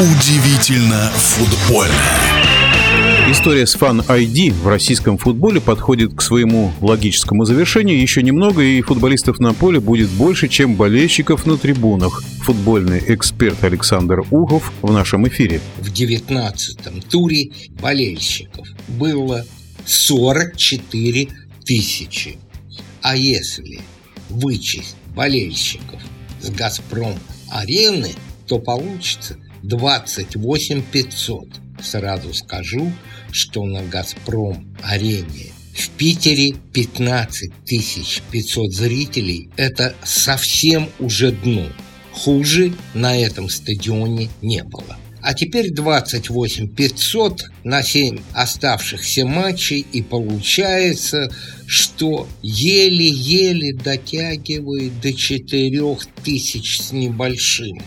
Удивительно футбольно. История с Fan ID в российском футболе подходит к своему логическому завершению. Еще немного, и футболистов на поле будет больше, чем болельщиков на трибунах. Футбольный эксперт Александр Ухов в нашем эфире. В 19-м туре болельщиков было 44 тысячи. А если вычесть болельщиков с «Газпром-арены», то получится 28 500. Сразу скажу, что на «Газпром-арене» в Питере 15 500 зрителей – это совсем уже дно. Хуже на этом стадионе не было. А теперь 28 500 на 7 оставшихся матчей, и получается, что еле-еле дотягивает до 4 тысяч с небольшим.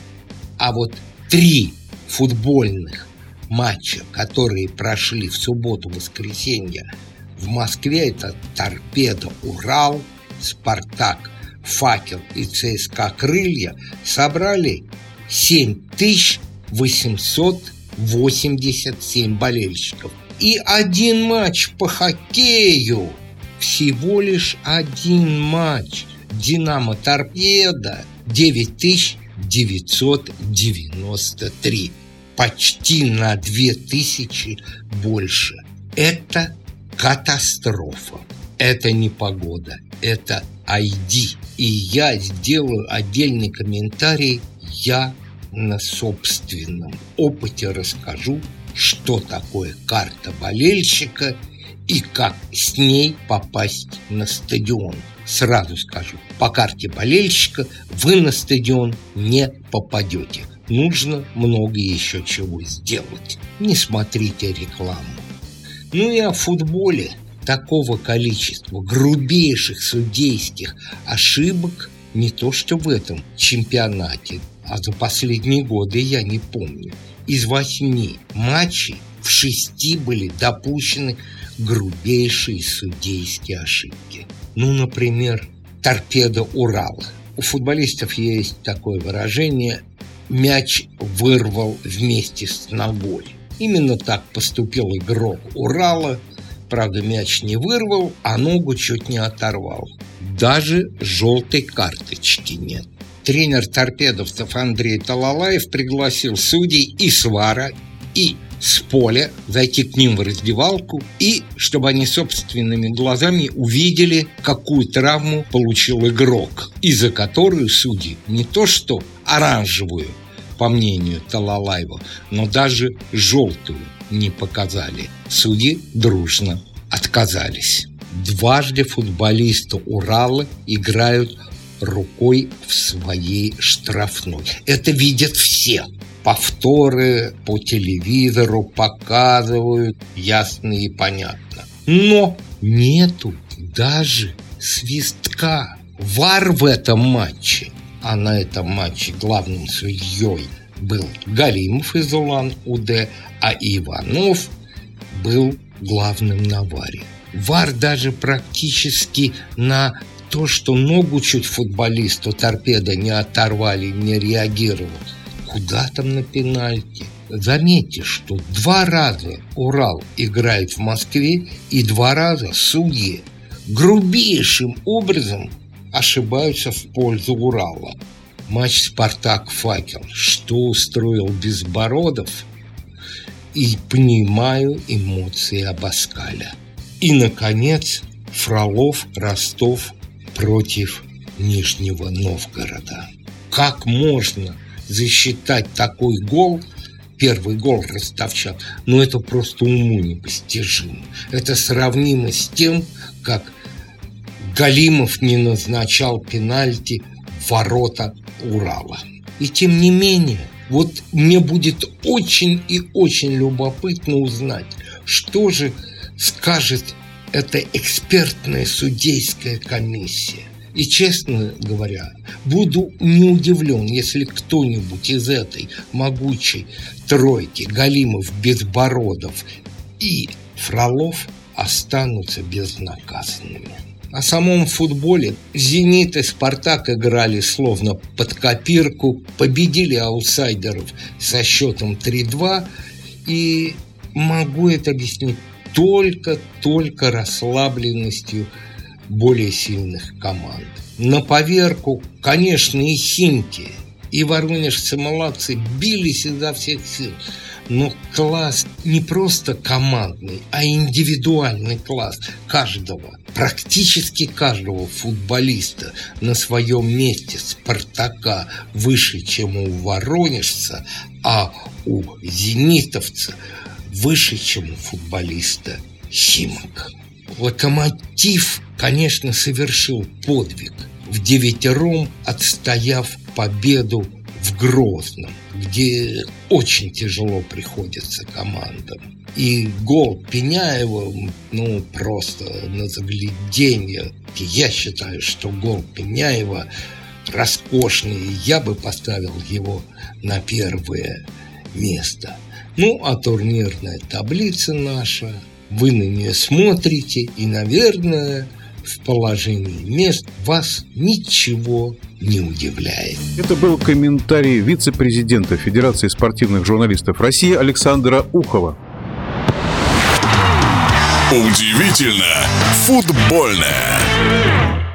А вот три футбольных матча, которые прошли в субботу-воскресенье в Москве, это «Торпедо Урал», «Спартак», «Факел» и «ЦСКА Крылья», собрали 7887 болельщиков. И один матч по хоккею, всего лишь один матч. «Динамо Торпедо» 9000 993. Почти на 2000 больше. Это катастрофа. Это не погода. Это ID. И я сделаю отдельный комментарий. Я на собственном опыте расскажу, что такое карта болельщика и как с ней попасть на стадион сразу скажу, по карте болельщика вы на стадион не попадете. Нужно много еще чего сделать. Не смотрите рекламу. Ну и о футболе такого количества грубейших судейских ошибок не то что в этом чемпионате, а за последние годы я не помню. Из восьми матчей в шести были допущены грубейшие судейские ошибки. Ну, например, торпеда Урала. У футболистов есть такое выражение «мяч вырвал вместе с ногой». Именно так поступил игрок Урала. Правда, мяч не вырвал, а ногу чуть не оторвал. Даже желтой карточки нет. Тренер торпедовцев Андрей Талалаев пригласил судей и Свара, и с поля, зайти к ним в раздевалку и чтобы они собственными глазами увидели, какую травму получил игрок, из-за которой судьи не то что оранжевую, по мнению Талалаева, но даже желтую не показали. Судьи дружно отказались. Дважды футболисты Урала играют рукой в своей штрафной. Это видят все повторы по телевизору показывают ясно и понятно. Но нету даже свистка. Вар в этом матче, а на этом матче главным судьей был Галимов из Улан-Удэ, а Иванов был главным на варе. Вар даже практически на то, что ногу чуть футболисту торпеда не оторвали, не реагировал. Куда там на пенальти? Заметьте, что два раза Урал играет в Москве и два раза судьи грубейшим образом ошибаются в пользу Урала. Матч «Спартак-Факел». Что устроил Безбородов? И понимаю эмоции Абаскаля. И, наконец, Фролов-Ростов против Нижнего Новгорода. Как можно засчитать такой гол, первый гол ростовчан, ну это просто уму непостижимо. Это сравнимо с тем, как Галимов не назначал пенальти ворота Урала. И тем не менее, вот мне будет очень и очень любопытно узнать, что же скажет эта экспертная судейская комиссия. И, честно говоря, буду не удивлен, если кто-нибудь из этой могучей тройки Галимов, Безбородов и Фролов останутся безнаказанными. о самом футболе. «Зенит» и «Спартак» играли словно под копирку, победили аутсайдеров со счетом 3-2. И могу это объяснить только-только расслабленностью более сильных команд. На поверку, конечно, и Химки, и воронежцы молодцы бились изо всех сил. Но класс не просто командный, а индивидуальный класс каждого, практически каждого футболиста на своем месте Спартака выше, чем у воронежца, а у зенитовца выше, чем у футболиста Химок. Локомотив, конечно, совершил подвиг, в девятером отстояв победу в Грозном, где очень тяжело приходится командам. И гол Пеняева, ну, просто на загляденье. Я считаю, что гол Пеняева роскошный, я бы поставил его на первое место. Ну, а турнирная таблица наша, вы на нее смотрите, и, наверное, в положении мест вас ничего не удивляет. Это был комментарий вице-президента Федерации спортивных журналистов России Александра Ухова. Удивительно футбольное.